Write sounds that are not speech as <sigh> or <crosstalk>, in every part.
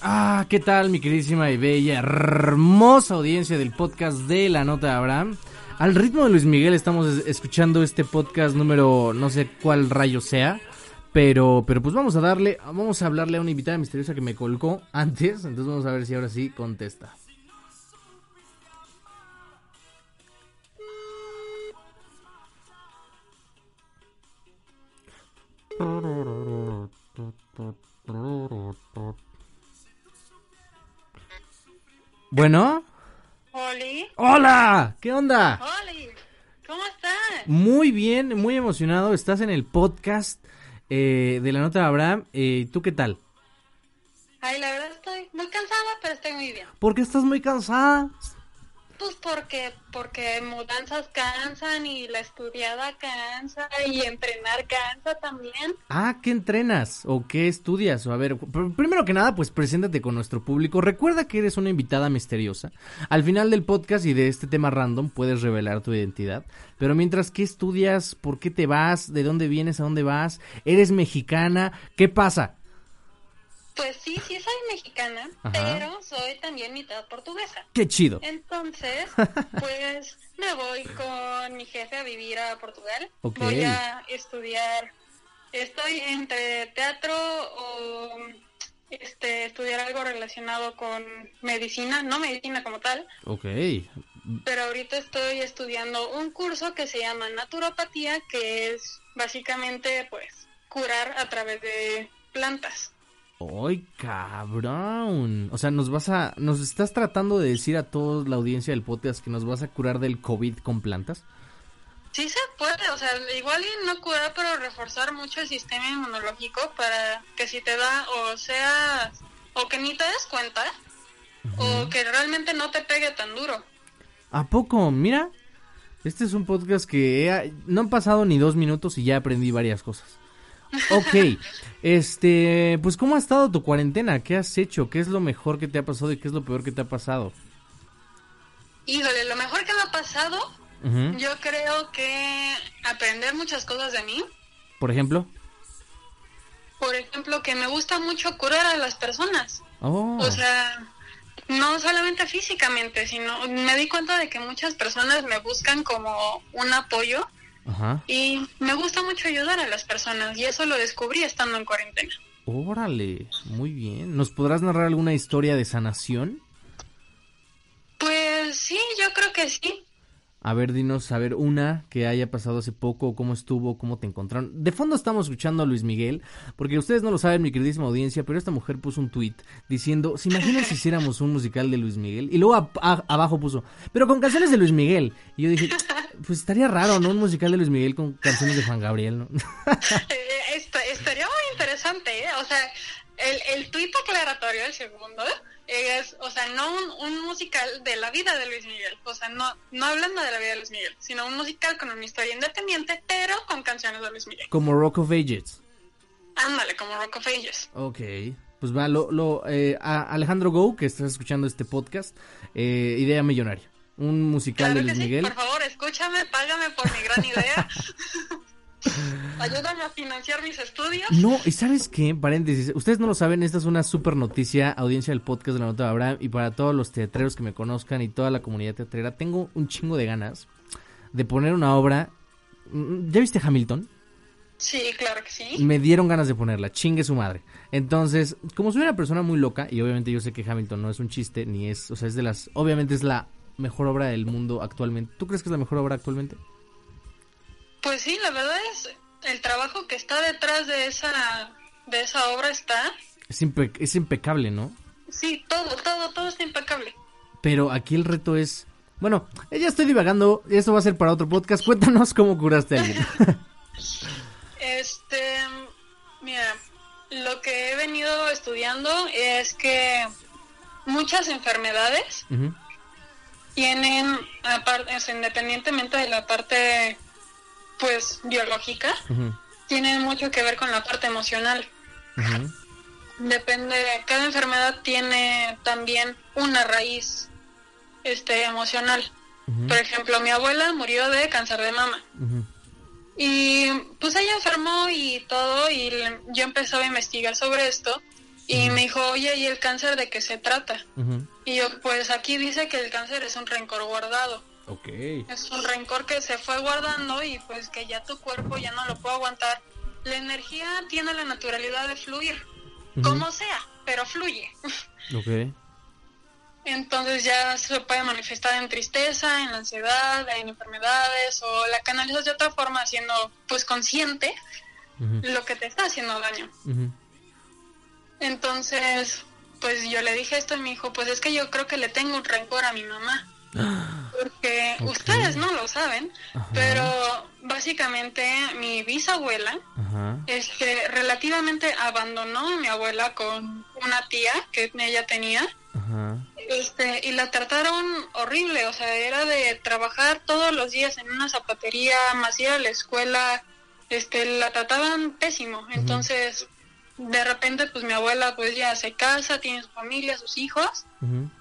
Ah, ¿qué tal mi queridísima y bella, hermosa audiencia del podcast de La Nota de Abraham? Al ritmo de Luis Miguel estamos escuchando este podcast número no sé cuál rayo sea, pero pero pues vamos a darle, vamos a hablarle a una invitada misteriosa que me colgó antes, entonces vamos a ver si ahora sí contesta. Bueno. Oli. Hola, ¿qué onda? Oli, ¿cómo estás? Muy bien, muy emocionado. Estás en el podcast eh, de la nota de Abraham. Eh, ¿Tú qué tal? Ay, la verdad estoy muy cansada, pero estoy muy bien. ¿Por qué estás muy cansada? Pues porque, porque mudanzas cansan y la estudiada cansa y entrenar cansa también. Ah, ¿qué entrenas o qué estudias? A ver, pr- primero que nada, pues preséntate con nuestro público. Recuerda que eres una invitada misteriosa. Al final del podcast y de este tema random puedes revelar tu identidad. Pero mientras, ¿qué estudias? ¿Por qué te vas? ¿De dónde vienes? ¿A dónde vas? ¿Eres mexicana? ¿Qué pasa? Pues sí, sí soy mexicana, Ajá. pero soy también mitad portuguesa. ¡Qué chido! Entonces, <laughs> pues me voy con mi jefe a vivir a Portugal. Voy a estudiar. Estoy entre teatro o este estudiar algo relacionado con medicina, no medicina como tal, Ok. pero ahorita estoy estudiando un curso que se llama naturopatía, que es básicamente pues curar a través de plantas. ¡Ay, cabrón! O sea, nos vas a... ¿Nos estás tratando de decir a toda la audiencia del podcast que nos vas a curar del COVID con plantas? Sí se puede, o sea, igual y no curar, pero reforzar mucho el sistema inmunológico para que si te da o sea, o que ni te des cuenta, o que realmente no te pegue tan duro. ¿A poco? Mira, este es un podcast que he- no han pasado ni dos minutos y ya aprendí varias cosas. Ok, este, pues ¿cómo ha estado tu cuarentena? ¿Qué has hecho? ¿Qué es lo mejor que te ha pasado y qué es lo peor que te ha pasado? Híjole, lo mejor que me ha pasado, yo creo que aprender muchas cosas de mí. Por ejemplo. Por ejemplo, que me gusta mucho curar a las personas. Oh, O sea, no solamente físicamente, sino me di cuenta de que muchas personas me buscan como un apoyo ajá. y me gusta mucho ayudar a las personas y eso lo descubrí estando en cuarentena. Órale, muy bien. ¿Nos podrás narrar alguna historia de sanación? Pues sí, yo creo que sí. A ver, dinos, a ver, una que haya pasado hace poco, cómo estuvo, cómo te encontraron. De fondo estamos escuchando a Luis Miguel, porque ustedes no lo saben, mi queridísima audiencia, pero esta mujer puso un tweet diciendo, ¿se imaginan si hiciéramos un musical de Luis Miguel? Y luego abajo puso, pero con canciones de Luis Miguel. Y yo dije, pues estaría raro, ¿no? Un musical de Luis Miguel con canciones de Juan Gabriel, ¿no? <laughs> Eh, esta- estaría muy interesante, ¿eh? O sea, el, el tuit aclaratorio, el segundo, es, o sea, no un, un musical de la vida de Luis Miguel, o sea, no, no hablando de la vida de Luis Miguel, sino un musical con una historia independiente, pero con canciones de Luis Miguel. Como Rock of Ages. Ándale, como Rock of Ages. Ok, pues va, lo, lo, eh, a Alejandro Go, que estás escuchando este podcast, eh, Idea Millonaria. Un musical Claro de que Luis sí, Miguel. por favor, escúchame, págame por mi gran idea. <laughs> Ayúdame a financiar mis estudios. No, y sabes qué, paréntesis, ustedes no lo saben, esta es una super noticia, audiencia del podcast de la nota de Abraham, y para todos los teatreros que me conozcan y toda la comunidad teatrera, tengo un chingo de ganas de poner una obra. Mm, ¿Ya viste Hamilton? Sí, claro que sí. Me dieron ganas de ponerla, chingue su madre. Entonces, como soy una persona muy loca, y obviamente yo sé que Hamilton no es un chiste, ni es, o sea, es de las, obviamente es la mejor obra del mundo actualmente. ¿Tú crees que es la mejor obra actualmente? Pues sí, la verdad es el trabajo que está detrás de esa de esa obra está. Es, impe- es impecable, ¿no? Sí, todo, todo, todo está impecable. Pero aquí el reto es. Bueno, eh, ya estoy divagando. Esto va a ser para otro podcast. <laughs> Cuéntanos cómo curaste a alguien. <laughs> Este, mira, lo que he venido estudiando es que muchas enfermedades tienen, aparte, independientemente de la parte, pues, biológica, Ujú, tienen mucho que ver con la parte emocional. ujú. Depende, cada enfermedad tiene también una raíz este emocional. Por ejemplo, mi abuela murió de cáncer de mama. Y pues ella enfermó y todo, y yo empecé a investigar sobre esto. Y me dijo, oye, ¿y el cáncer de qué se trata? Y yo, pues aquí dice que el cáncer es un rencor guardado. Ok. Es un rencor que se fue guardando y pues que ya tu cuerpo ya no lo puede aguantar. La energía tiene la naturalidad de fluir, como sea, pero fluye. Ok. Entonces ya se puede manifestar en tristeza, en ansiedad, en enfermedades o la canalizas de otra forma haciendo pues consciente lo que te está haciendo daño. Entonces, pues yo le dije esto y me dijo, pues es que yo creo que le tengo un rencor a mi mamá. <gasps> Porque ustedes no lo saben, pero básicamente mi bisabuela este, relativamente abandonó a mi abuela con una tía que ella tenía. Este, y la trataron horrible, o sea, era de trabajar todos los días en una zapatería, más ir a la escuela, este, la trataban pésimo. Entonces, de repente pues mi abuela pues ya se casa, tiene su familia, sus hijos,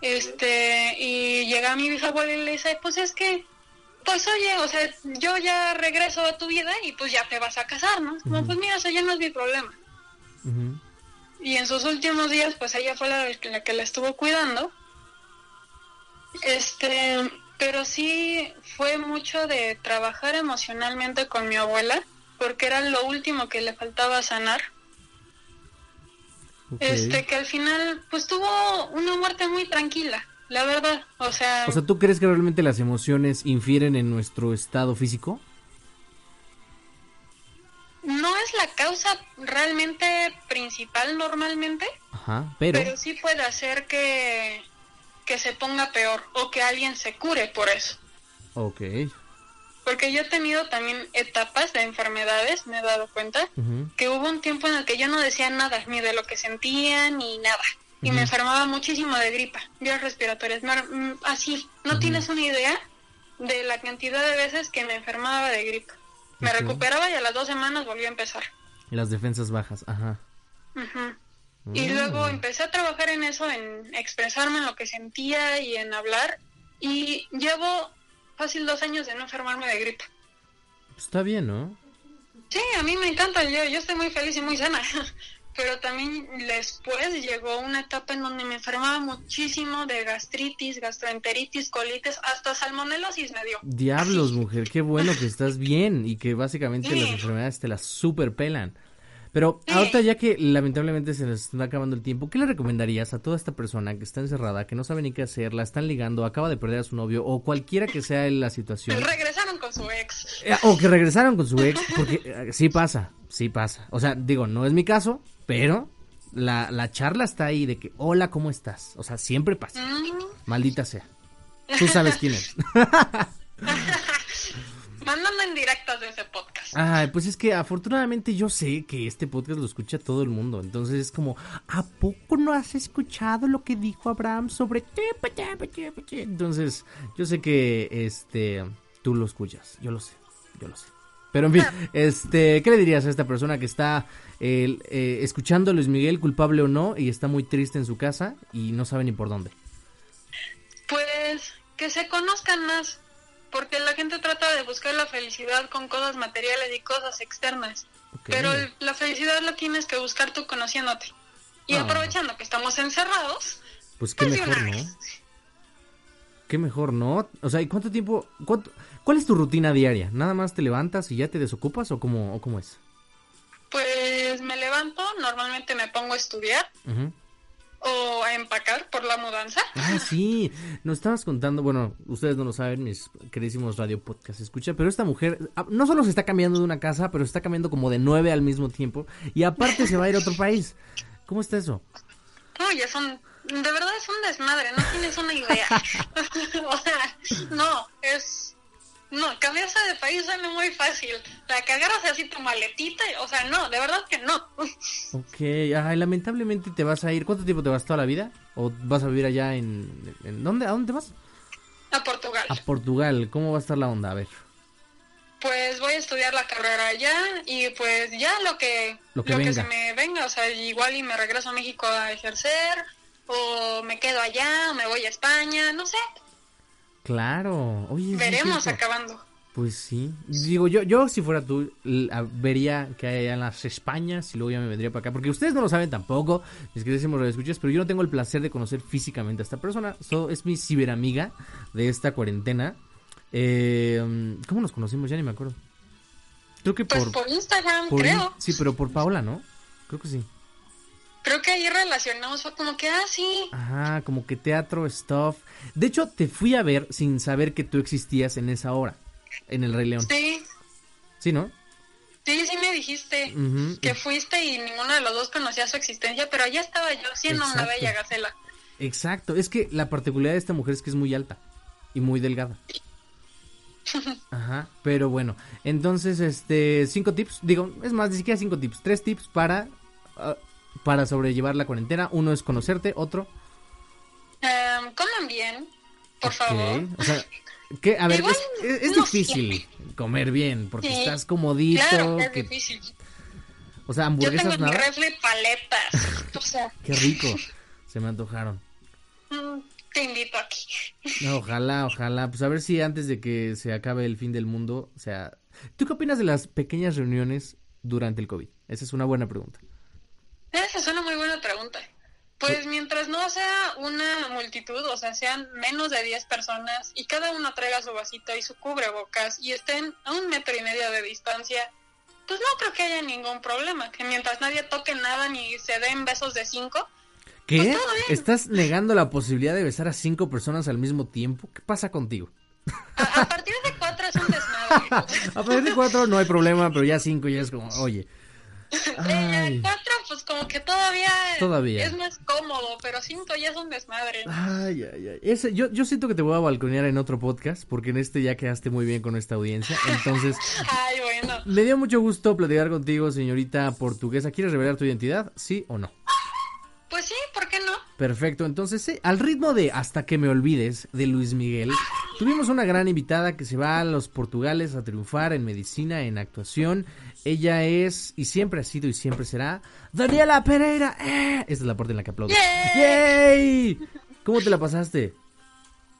este, y llega mi bisabuela y le dice, pues es que, pues oye, o sea, yo ya regreso a tu vida y pues ya te vas a casar, ¿no? Pues mira, eso ya no es mi problema. Y en sus últimos días, pues ella fue la, la que la estuvo cuidando. Este, pero sí fue mucho de trabajar emocionalmente con mi abuela, porque era lo último que le faltaba sanar este, que al final, pues tuvo una muerte muy tranquila, la verdad. O sea. O sea, ¿tú crees que realmente las emociones infieren en nuestro estado físico? No es la causa realmente principal normalmente. Ajá, pero. Pero sí puede hacer que, que se ponga peor o que alguien se cure por eso. Ok. Porque yo he tenido también etapas de enfermedades, me he dado cuenta, que hubo un tiempo en el que yo no decía nada, ni de lo que sentía, ni nada. Y me enfermaba muchísimo de gripa, vías respiratorias, mm, así. No tienes una idea de la cantidad de veces que me enfermaba de gripa. Me recuperaba y a las dos semanas volví a empezar. Y las defensas bajas, ajá. Y mm. luego empecé a trabajar en eso, en expresarme en lo que sentía y en hablar. Y llevo fácil dos años de no enfermarme de gripe. Está bien, ¿no? Sí, a mí me encanta, yo, yo estoy muy feliz y muy sana. <laughs> Pero también después llegó una etapa en donde me enfermaba muchísimo de gastritis, gastroenteritis, colitis, hasta salmonelosis me dio. Diablos, mujer, qué bueno que estás bien y que básicamente las enfermedades te las super pelan. Pero ahorita ya que lamentablemente se nos está acabando el tiempo, ¿qué le recomendarías a toda esta persona que está encerrada, que no sabe ni qué hacer, la están ligando, acaba de perder a su novio o cualquiera que sea la situación? regresaron con su ex. Eh, o que regresaron con su ex, porque eh, sí pasa, sí pasa. O sea, digo, no es mi caso, pero la, la charla está ahí de que, hola, ¿cómo estás? O sea, siempre pasa. Mm. Maldita sea. Tú sabes quién es. <laughs> <laughs> Mandando en directas de ese podcast. Ay, pues es que afortunadamente yo sé que este podcast lo escucha todo el mundo. Entonces es como, ¿a poco no has escuchado lo que dijo Abraham sobre... Entonces, yo sé que este tú lo escuchas. Yo lo sé, yo lo sé. Pero en fin, este, ¿qué le dirías a esta persona que está eh, escuchando a Luis Miguel, culpable o no, y está muy triste en su casa y no sabe ni por dónde? Pues que se conozcan más, porque la gente trata de buscar la felicidad con cosas materiales y cosas externas. Pero la felicidad la tienes que buscar tú conociéndote. Y ah. aprovechando que estamos encerrados. Pues qué pues mejor, ¿no? Qué mejor, ¿no? O sea, ¿y cuánto tiempo? ¿Cuál es tu rutina diaria? ¿Nada más te levantas y ya te desocupas o cómo, o cómo es? Pues me levanto, normalmente me pongo a estudiar o a empacar por la mudanza. Ah, sí, nos estabas contando, bueno, ustedes no lo saben, mis queridísimos radio podcast escucha, pero esta mujer ah, no solo se está cambiando de una casa, pero se está cambiando como de nueve al mismo tiempo y aparte se va a ir a otro país. ¿Cómo está eso? No, ya son, de verdad es un desmadre, no tienes una idea. <laughs> o sea, no, es no, cambiarse de país suena muy fácil. La cagarse así tu maletita, o sea, no, de verdad que no. <laughs> Ok, ay, lamentablemente te vas a ir. ¿Cuánto tiempo te vas toda la vida? ¿O vas a vivir allá en, en dónde? ¿A dónde vas? A Portugal. A Portugal, ¿cómo va a estar la onda? A ver. Pues voy a estudiar la carrera allá y pues ya lo que, lo que, se me venga, o sea, igual y me regreso a México a ejercer, o me quedo allá, o me voy a España, no sé. Claro, oye. Veremos acabando. Pues sí. Digo, yo, yo si fuera tú, vería que hay allá en las Españas y luego ya me vendría para acá. Porque ustedes no lo saben tampoco, mis queridísimos escuchas, pero yo no tengo el placer de conocer físicamente a esta persona. So, es mi ciberamiga de esta cuarentena. Eh, ¿Cómo nos conocimos? Ya ni me acuerdo. Creo que Pues por... por Instagram, por- creo. Sí, pero por Paola, ¿no? Creo que sí. Creo que ahí relacionamos, fue como que, ah, sí. Ajá, como que teatro, stuff. De hecho, te fui a ver sin saber que tú existías en esa hora. En el Rey León. Sí, Sí, ¿no? sí, sí me dijiste que fuiste y ninguno de los dos conocía su existencia, pero ya estaba yo siendo una Exacto. bella gacela. Exacto, es que la particularidad de esta mujer es que es muy alta y muy delgada. <laughs> Ajá, pero bueno, entonces, este, cinco tips, digo, es más, ni siquiera cinco tips, tres tips para, ah, para sobrellevar la cuarentena. Uno es conocerte, otro. Em, coman bien, por favor. Ok, O sea, que, a ver, Igual, es, es- es no difícil comer bien porque Sí, estás comodito, Claro que es que- difícil. o sea, Yo tengo hamburguesas en mi nada. refri paletas. O sea, <laughs> Qué rico, se me antojaron. mm, te invito aquí. No, ojalá, ojalá. Pues a ver si antes de que se acabe el fin del mundo, o sea... ¿Tú qué opinas de las pequeñas reuniones durante el COVID? Esa es una buena pregunta. Esa es una muy buena pregunta. Pues mientras no sea una multitud, o sea, sean menos de 10 personas y cada uno traiga su vasito y su cubrebocas y estén a un metro y medio de distancia, pues no creo que haya ningún problema. Que mientras nadie toque nada ni se den besos de cinco, ¿Qué? Pues todo bien. ¿Estás negando la posibilidad de besar a cinco personas al mismo tiempo? ¿Qué pasa contigo? a, a partir de cuatro es un desmadre. <laughs> A partir de cuatro no hay problema, pero ya cinco ya es como, oye. <laughs> Eh, Ay, pues como que todavía, Todavía. es más cómodo, pero cinco ya es un desmadre. ay, ay, ay. Ese, yo, yo siento que te voy a balconear en otro podcast, porque en este ya quedaste muy bien con esta audiencia. Entonces, <laughs> Ay, bueno. me dio mucho gusto platicar contigo, señorita portuguesa. ¿Quieres revelar tu identidad? ¿Sí o no? Pues sí, ¿por qué no? Perfecto, entonces sí, al ritmo de Hasta que me olvides de Luis Miguel, tuvimos una gran invitada que se va a los Portugales a triunfar en medicina, en actuación. Ella es, y siempre ha sido y siempre será, Daniela Pereira. ¡Eh! Esta es la parte en la que aplaudo. ¡Yay! ¡Yay! ¿Cómo te la pasaste?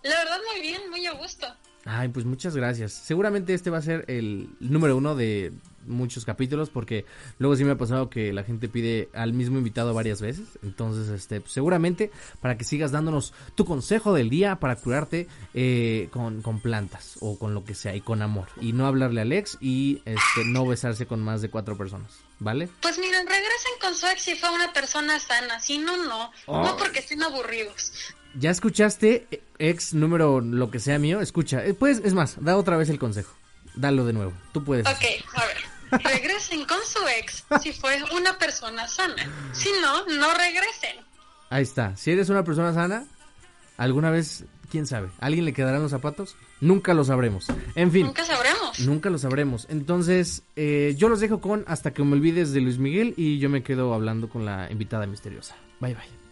La verdad, muy bien, muy a gusto. Ay, pues muchas gracias. Seguramente este va a ser el número uno de muchos capítulos porque luego sí me ha pasado que la gente pide al mismo invitado varias veces. Entonces, este, pues, seguramente para que sigas dándonos tu consejo del día para curarte eh, con, con plantas o con lo que sea y con amor. Y no hablarle a Alex y este, no besarse con más de cuatro personas. ¿Vale? Pues miren, regresen con su ex si fue una persona sana, si no, no. Oh. No porque estén aburridos. ¿Ya escuchaste, eh, ex número lo que sea mío? Escucha, pues, es más, da otra vez el consejo. Dalo de nuevo. Tú puedes. Ok, a ver. Regresen con su ex si fue una persona sana. Si no, no regresen. Ahí está. Si eres una persona sana, alguna vez, quién sabe, ¿a alguien le quedarán los zapatos? Nunca lo sabremos. En fin, Nunca sabremos. nunca lo sabremos. Entonces, eh, yo los dejo con Hasta que me olvides de Luis Miguel y yo me quedo hablando con la invitada misteriosa. Bye bye.